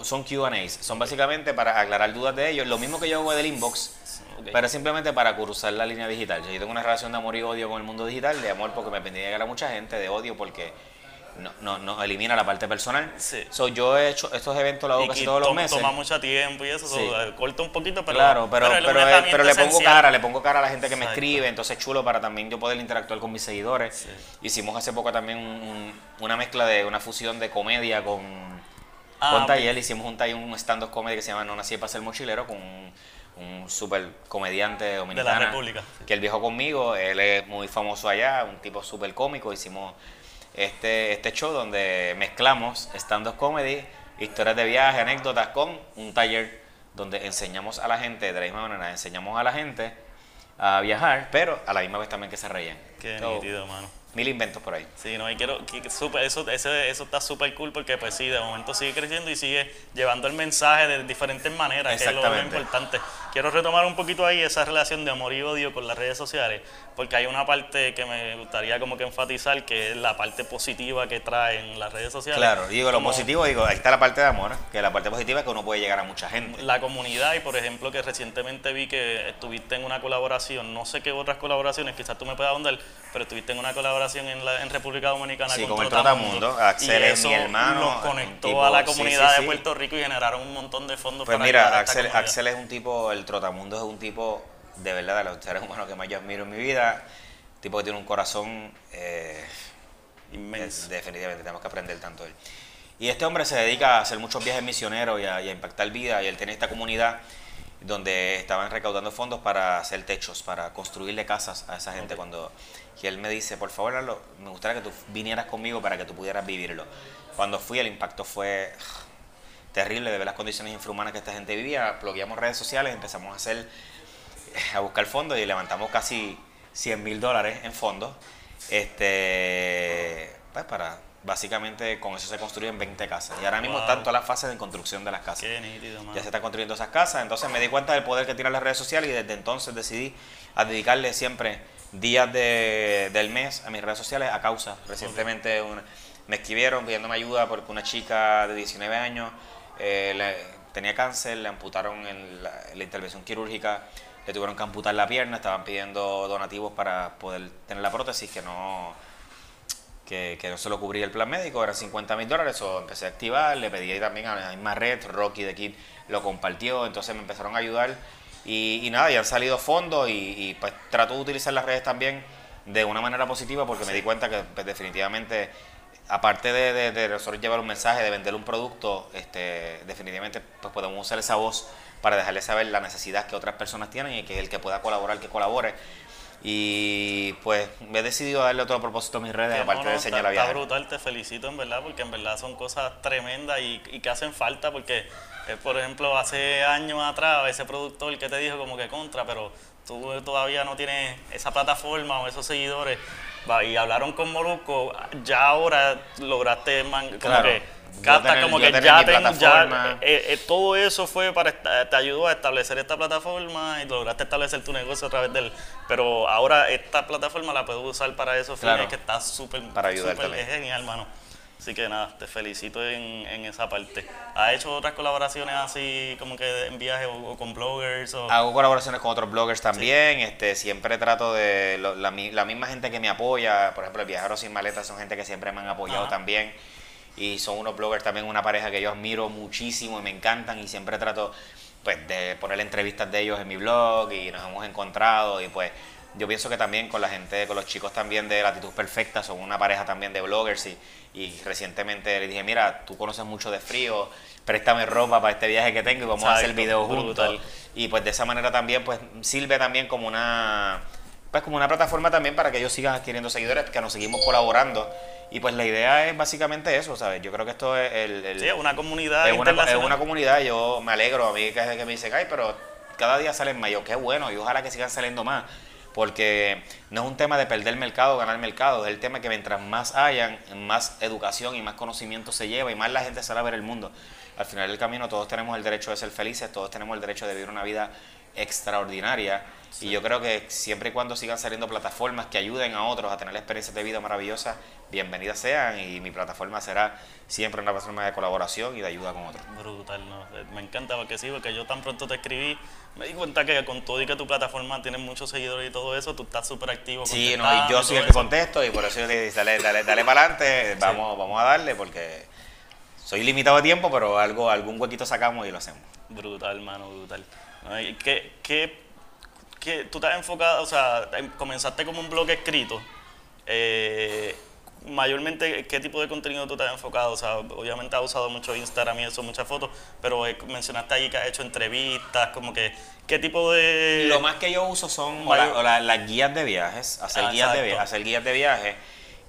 Speaker 1: son QAs. Son básicamente para aclarar dudas de ellos. Lo mismo que yo hago del inbox,
Speaker 2: Ok.
Speaker 1: pero simplemente para cruzar la línea digital. Yo tengo una relación de amor y odio con el mundo digital, de amor porque me permite llegar a mucha gente, de odio porque no, no, no elimina la parte personal.
Speaker 2: Sí.
Speaker 1: So, yo he hecho estos eventos, lo hago casi todos los meses.
Speaker 2: Toma mucho tiempo y eso, so,
Speaker 1: Sí.
Speaker 2: eh, corta un poquito, pero.
Speaker 1: claro, pero, pero,
Speaker 2: herramienta
Speaker 1: pero le pongo cara, le pongo cara a la gente que me
Speaker 2: Exacto.
Speaker 1: escribe, entonces chulo para también yo poder interactuar con mis seguidores.
Speaker 2: Sí.
Speaker 1: Hicimos hace poco también un- una mezcla de una fusión de comedia con,
Speaker 2: Ah,
Speaker 1: con taller, hicimos un taller, un stand-up comedy que se llama No nací para ser mochilero con un, un super comediante dominicano.
Speaker 2: República, sí.
Speaker 1: Que él viajó conmigo, él es muy famoso allá, un tipo súper cómico. Hicimos este, este show donde mezclamos stand-up comedy, historias de viaje, anécdotas con un taller donde enseñamos a la gente, de la misma manera, enseñamos a la gente a viajar, pero a la misma vez también que se reían.
Speaker 2: Qué
Speaker 1: So,
Speaker 2: nítido, mano.
Speaker 1: Mil inventos por ahí.
Speaker 2: Sí, no, y quiero, que- súper- eso, ese- eso está súper cool porque pues sí, de momento sigue creciendo y sigue llevando el mensaje de diferentes maneras, que es lo,
Speaker 1: Exactamente.
Speaker 2: importante. Quiero retomar un poquito ahí esa relación de amor y odio con las redes sociales, porque hay una parte que me gustaría como que enfatizar, que es la parte positiva que traen las redes sociales.
Speaker 1: Claro, digo, lo positivo, digo, ahí está la parte de amor, que la parte positiva es que uno puede llegar a mucha gente.
Speaker 2: La comunidad y por ejemplo que recientemente vi que estuviste en una colaboración, no sé qué otras colaboraciones, quizás tú me puedas ahondar, pero estuviste en una colaboración en, la, en República Dominicana
Speaker 1: Sí,
Speaker 2: con,
Speaker 1: con el
Speaker 2: Trotamundo.
Speaker 1: Axel
Speaker 2: y
Speaker 1: es
Speaker 2: eso
Speaker 1: mi hermano,
Speaker 2: los conectó
Speaker 1: tipo-
Speaker 2: a la comunidad
Speaker 1: sí,
Speaker 2: de
Speaker 1: sí.
Speaker 2: Puerto Rico y generaron un montón de fondos
Speaker 1: Pues
Speaker 2: para
Speaker 1: mira,
Speaker 2: a esta
Speaker 1: Axel. Axel es un tipo, el trotamundo es un tipo, de verdad, de los seres humanos que más yo admiro en mi vida. Tipo que tiene un corazón, eh,
Speaker 2: Inmenso.
Speaker 1: es- definitivamente tenemos que aprender tanto de él. Y este hombre se dedica a hacer muchos viajes misioneros y a, impactar vida. Y él tiene esta comunidad donde estaban recaudando fondos para hacer techos, para construirle casas a esa gente. Cuando y él me dice, por favor, me gustaría que tú vinieras conmigo para que tú pudieras vivirlo. Cuando fui, el impacto fue terrible de ver las condiciones infrahumanas que esta gente vivía. Bloqueamos redes sociales, empezamos a hacer, a buscar fondos y levantamos casi 100 mil dólares en fondos. Este, pues para básicamente con eso se construyen 20 casas. Y ahora mismo están todas las fases de construcción de las casas. ya se están construyendo esas casas. Entonces me di cuenta del poder que tienen las redes sociales y desde entonces decidí a dedicarle siempre días de, del mes a mis redes sociales a causa. Recientemente me escribieron pidiéndome ayuda porque una chica de 19 años eh, tenía cáncer, le amputaron en la, intervención quirúrgica, le tuvieron que amputar la pierna, estaban pidiendo donativos para poder tener la prótesis que no que, no se lo cubría el plan médico, eran 50 mil dólares, o empecé a activar, le pedí también a la misma red, Rocky de Kid lo compartió, entonces me empezaron a ayudar y, nada, y han salido fondos y, pues trato de utilizar las redes también de una manera positiva porque me di cuenta que pues, definitivamente, aparte de, de, nosotros llevar un mensaje, de vender un producto, este, definitivamente pues podemos usar esa voz para dejarle saber la necesidad que otras personas tienen y que el que pueda colaborar, que colabore. Y pues me he decidido darle otro propósito a mis redes, aparte de enseñar la vida.
Speaker 2: Está brutal, te felicito en verdad, porque en verdad son cosas tremendas y, y que hacen falta, porque eh, por ejemplo, hace años atrás, ese productor que te dijo como que contra, pero tú todavía no tienes esa plataforma o esos seguidores, y hablaron con Moruco, ya ahora lograste como que como que ya, ya eh, eh, todo eso fue para te ayudó a establecer esta plataforma y lograste establecer tu negocio a través del pero ahora esta plataforma la puedes usar para esos fines que está súper para ayudar es genial hermano Así que nada, te felicito en, en, esa parte. ¿Has hecho otras colaboraciones así como que en viaje o, con bloggers? O?
Speaker 1: Hago colaboraciones con otros bloggers también. Este, siempre trato de la, la, misma gente que me apoya. Por ejemplo, el Viajero Sin Maletas son gente que siempre me han apoyado también. Y son unos bloggers también, una pareja que yo admiro muchísimo y me encantan. Y siempre trato pues de poner entrevistas de ellos en mi blog y nos hemos encontrado y pues yo pienso que también con la gente, con los chicos también de Latitud Perfecta, son una pareja también de bloggers y, y recientemente le dije, mira, tú conoces mucho de frío, préstame ropa para este viaje que tengo y vamos a hacer videos juntos. Y pues de esa manera también pues sirve también como una pues como una plataforma también para que ellos sigan adquiriendo seguidores, que nos seguimos colaborando. Y pues la idea es básicamente eso, ¿sabes? Yo creo que esto es el...
Speaker 2: sí, una comunidad
Speaker 1: es una, es una comunidad, yo me alegro, a mí que, que me dicen, ay, pero cada día salen más, yo, qué bueno, y ojalá que sigan saliendo más porque no es un tema de perder mercado o ganar mercado, es el tema que mientras más hayan, más educación y más conocimiento se lleva y más la gente sabe ver el mundo. Al final del camino todos tenemos el derecho de ser felices, todos tenemos el derecho de vivir una vida extraordinaria y yo creo que siempre y cuando sigan saliendo plataformas que ayuden a otros a tener experiencias de vida maravillosas, bienvenidas sean y mi plataforma será siempre una plataforma de colaboración y de ayuda con otros.
Speaker 2: Brutal, ¿no? me encanta porque sí, porque yo tan pronto te escribí, me di cuenta que con todo y que tu plataforma tiene muchos seguidores y todo eso, tú estás súper activo.
Speaker 1: Sí, no, y yo soy el que contesto y por eso yo le dije, dale, dale, dale para adelante, vamos, vamos a darle porque soy limitado de tiempo, pero algo, algún huequito sacamos y lo hacemos.
Speaker 2: Brutal, hermano, brutal. ¿Qué, qué, qué, tú te has enfocado, o sea, em, comenzaste como un blog escrito. Eh, mayormente, ¿qué tipo de contenido tú te has enfocado? O sea, obviamente has usado mucho Instagram y eso, muchas fotos, pero eh, mencionaste ahí que has hecho entrevistas, como que, ¿qué tipo de...?
Speaker 1: Lo más que yo uso son las guías de viajes, hacer, ah, guías de, hacer guías de viajes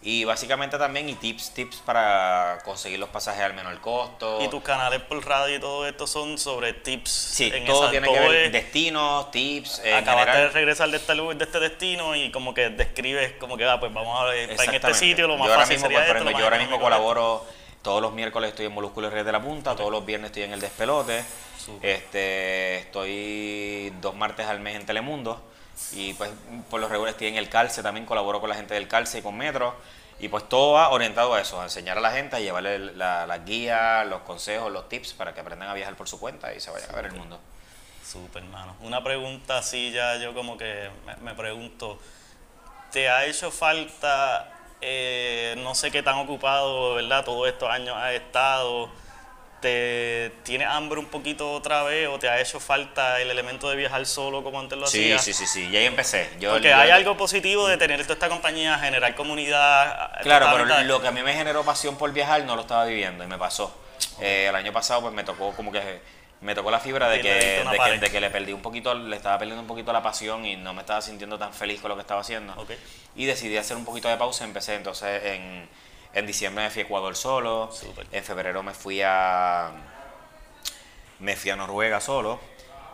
Speaker 1: y básicamente también y tips, tips para conseguir los pasajes al menor costo.
Speaker 2: Y tus canales por radio y todo esto son sobre tips.
Speaker 1: Sí, todo tiene que ver destinos, tips.
Speaker 2: Acabaste de regresar de este, de este destino y como que describes como que, ah, pues vamos a ver, en este sitio lo más yo fácil
Speaker 1: mismo, sería pues, Yo ahora mismo colaboro, todos los miércoles estoy en Molúsculo Red de la Punta, todos los viernes estoy en El Despelote, este estoy dos martes al mes en Telemundo y pues por los regulares estoy en el Calce, también colaboro con la gente del Calce y con Metro. Y pues todo va orientado a eso, a enseñar a la gente, a llevarle las la guías, los consejos, los tips para que aprendan a viajar por su cuenta y se vayan a ver el mundo.
Speaker 2: Súper, hermano. Una pregunta así ya yo como que me, pregunto, ¿te ha hecho falta, eh, no sé qué tan ocupado, ¿verdad? Todos estos años has estado, ¿te tiene hambre un poquito otra vez o te ha hecho falta el elemento de viajar solo como antes lo
Speaker 1: Sí,
Speaker 2: hacías?
Speaker 1: sí, sí, sí. Y ahí empecé. Yo,
Speaker 2: Porque
Speaker 1: yo-
Speaker 2: hay algo positivo de tener toda esta compañía, generar comunidad.
Speaker 1: Claro,
Speaker 2: total,
Speaker 1: pero lo que a mí me generó pasión por viajar no lo estaba viviendo y me pasó. Eh, el año pasado pues me tocó como que me tocó la fibra de
Speaker 2: Y
Speaker 1: que, de, que,
Speaker 2: pared.
Speaker 1: de que le perdí un poquito, le estaba perdiendo un poquito la pasión y no me estaba sintiendo tan feliz con lo que estaba haciendo. Y decidí hacer un poquito de pausa. Empecé entonces en, en diciembre me fui a Ecuador solo.
Speaker 2: Súper.
Speaker 1: En febrero me fui a me fui a Noruega solo.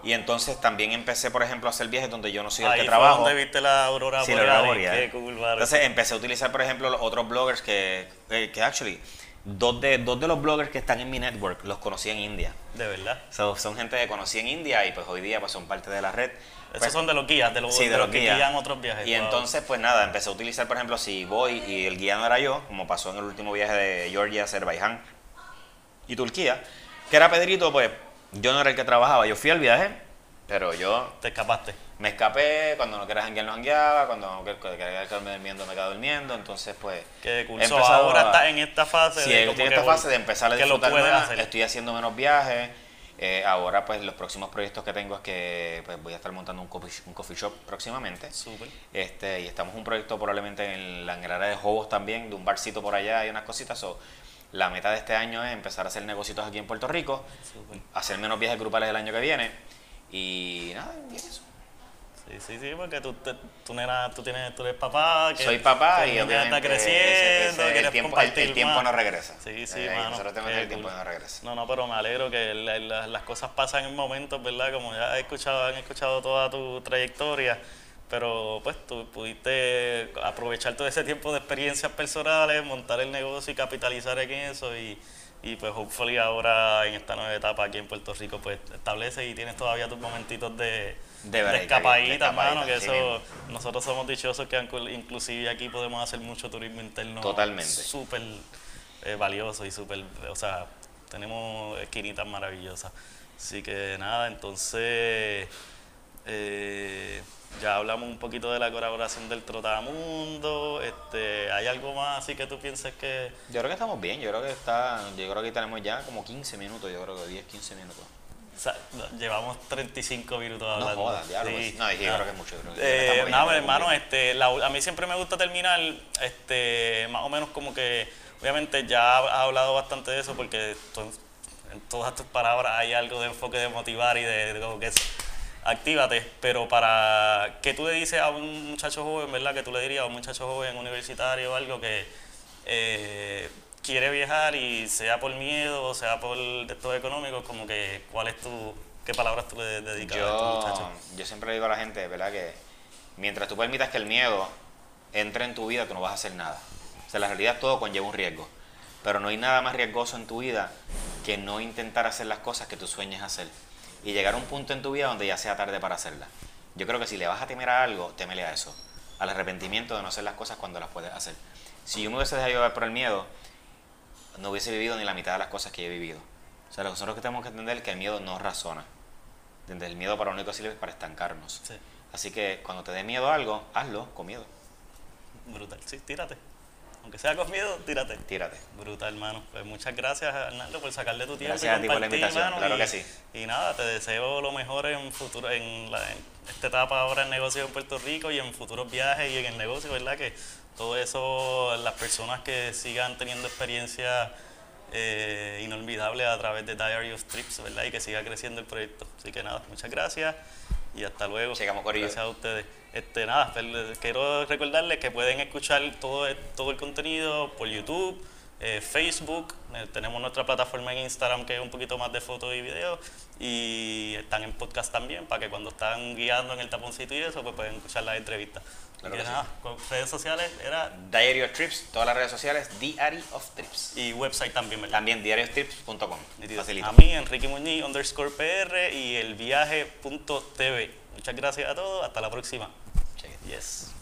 Speaker 1: Y entonces también empecé, por ejemplo, a hacer viajes donde yo no soy el
Speaker 2: Ahí
Speaker 1: que
Speaker 2: fue
Speaker 1: trabajo.
Speaker 2: donde viste la aurora
Speaker 1: Sí, la
Speaker 2: boreal.
Speaker 1: aurora boreal.
Speaker 2: Qué cool, vale.
Speaker 1: Entonces empecé a utilizar, por ejemplo, los otros bloggers que, que, que actually, dos de, dos de los bloggers que están en mi network los conocí en India.
Speaker 2: de verdad.
Speaker 1: So, son gente que conocí en India y pues hoy día pues son parte de la red.
Speaker 2: Esos
Speaker 1: Pues,
Speaker 2: son de los guías, de los,
Speaker 1: sí,
Speaker 2: de
Speaker 1: de
Speaker 2: los
Speaker 1: los
Speaker 2: que
Speaker 1: guías.
Speaker 2: guían otros viajes.
Speaker 1: Y
Speaker 2: Wow.
Speaker 1: entonces, pues nada, empecé a utilizar, por ejemplo, si voy y el guía no era yo, como pasó en el último viaje de Georgia, Azerbaiyán y Turquía, que era Pedrito, pues yo no era el que trabajaba, yo fui al viaje, pero yo
Speaker 2: Te escapaste.
Speaker 1: me escapé, cuando no quería janguear no jangueaba, cuando no quer- quería quedarme durmiendo me quedaba durmiendo, entonces pues...
Speaker 2: Qué cool.
Speaker 1: he
Speaker 2: So,
Speaker 1: empezado
Speaker 2: ahora
Speaker 1: a-
Speaker 2: estás en esta fase.
Speaker 1: Sí,
Speaker 2: de
Speaker 1: estoy en
Speaker 2: que
Speaker 1: esta fase de empezar a
Speaker 2: que lo
Speaker 1: disfrutar más,
Speaker 2: hacer.
Speaker 1: estoy haciendo menos viajes, eh, ahora pues los próximos proyectos que tengo es que pues, voy a estar montando un coffee, un coffee shop próximamente.
Speaker 2: Súper.
Speaker 1: Este, y estamos un proyecto probablemente en la área de Jobos también, de un barcito por allá y unas cositas. So, la meta de este año es empezar a hacer negocios aquí en Puerto Rico, hacer menos viajes grupales el año que viene y nada, y eso.
Speaker 2: Sí, sí, sí, porque tú, te- tú, nena, tú, tienes, tú eres papá. Que,
Speaker 1: Soy papá y obviamente
Speaker 2: está creciendo,
Speaker 1: ese- ese- el, tiempo, el-
Speaker 2: compartir
Speaker 1: el tiempo
Speaker 2: más.
Speaker 1: no regresa.
Speaker 2: Sí, sí,
Speaker 1: Eh,
Speaker 2: mano.
Speaker 1: Nosotros tenemos el tiempo no regresa.
Speaker 2: No, no, pero me alegro que la- la- las cosas pasan en momentos, ¿verdad? Como ya he escuchado, han escuchado toda tu trayectoria, pero pues tú pudiste aprovechar todo ese tiempo de experiencias personales, montar el negocio y capitalizar en eso y, y pues hopefully ahora en esta nueva etapa aquí en Puerto Rico pues establece y tienes todavía tus momentitos de,
Speaker 1: De break,
Speaker 2: escapadita,
Speaker 1: de
Speaker 2: mano, que eso, nosotros somos dichosos que inclusive aquí podemos hacer mucho turismo interno.
Speaker 1: Totalmente.
Speaker 2: Súper eh, valioso y súper, o sea, tenemos esquinitas maravillosas. Así que nada, entonces eh, ya hablamos un poquito de la colaboración del Trotamundo. Este, ¿Hay algo más así que tú pienses que...
Speaker 1: Yo creo que estamos bien, yo creo que está, yo creo que tenemos ya como 15 minutos, yo creo que 10, 15 minutos.
Speaker 2: o sea, no, llevamos 35 minutos
Speaker 1: No
Speaker 2: hablando.
Speaker 1: jodas, diablo.
Speaker 2: Sí,
Speaker 1: pues, no, dije, yo creo que es mucho. Creo que
Speaker 2: Eh,
Speaker 1: bien, que
Speaker 2: hermano, este, la- a mí siempre me gusta terminar, este, más o menos como que, obviamente ya has hablado bastante de eso porque en todas tus palabras hay algo de enfoque de motivar y de, de como que actívate, pero para que tú le dices a un muchacho joven, ¿verdad? Que tú le dirías a un muchacho joven universitario o algo que eh, quiere viajar y sea por miedo o sea por estos económicos, como que, ¿cuál es tu, qué palabras tú le dedicas a estos
Speaker 1: Yo,
Speaker 2: muchachos?
Speaker 1: yo siempre le digo a la gente, ¿verdad? Que mientras tú permitas que el miedo entre en tu vida, tú no vas a hacer nada. O sea, la realidad todo conlleva un riesgo. Pero no hay nada más riesgoso en tu vida que no intentar hacer las cosas que tú sueñas hacer. Y llegar a un punto en tu vida donde ya sea tarde para hacerlas. Yo creo que si le vas a temer a algo, temele a eso. Al arrepentimiento de no hacer las cosas cuando las puedes hacer. Si yo me hubiese dejado llevar por el miedo, no hubiese vivido ni la mitad de las cosas que he vivido. O sea, nosotros que tenemos que entender es que el miedo no razona. El miedo para lo único que sirve es para estancarnos.
Speaker 2: Sí.
Speaker 1: Así que cuando te dé miedo a algo, hazlo con miedo.
Speaker 2: Brutal, sí, tírate. Aunque sea con miedo, tírate.
Speaker 1: Tírate.
Speaker 2: Brutal, hermano. Pues muchas gracias, Arnaldo, por sacarle tu tiempo.
Speaker 1: Gracias
Speaker 2: y
Speaker 1: a ti por la invitación, claro
Speaker 2: y-
Speaker 1: que sí.
Speaker 2: Y nada, te deseo lo mejor en futuro, en, la- en esta etapa ahora en negocio en Puerto Rico y en futuros viajes y en el negocio, ¿verdad? Que todo eso, las personas que sigan teniendo experiencias eh, inolvidables a través de Diary of Trips, ¿verdad? Y que siga creciendo el proyecto. Así que nada, muchas gracias y hasta luego.
Speaker 1: Llegamos, corillo.
Speaker 2: Gracias a ustedes. Este, nada, quiero recordarles que pueden escuchar todo, el- todo el contenido por YouTube, eh, Facebook, eh, tenemos nuestra plataforma en Instagram que es un poquito más de fotos y videos y están en podcast también para que cuando están guiando en el taponcito y eso pues pueden escuchar las entrevistas.
Speaker 1: Claro
Speaker 2: y
Speaker 1: que sí.
Speaker 2: nada, con redes sociales era
Speaker 1: Diary of Trips, todas las redes sociales, Diary of Trips.
Speaker 2: y website también, ¿verdad?
Speaker 1: También diariostrips.com. Facilito.
Speaker 2: A mí, Enrique Muñiz, underscore PR y el viaje.tv. Muchas gracias a todos. Hasta la próxima. Yes.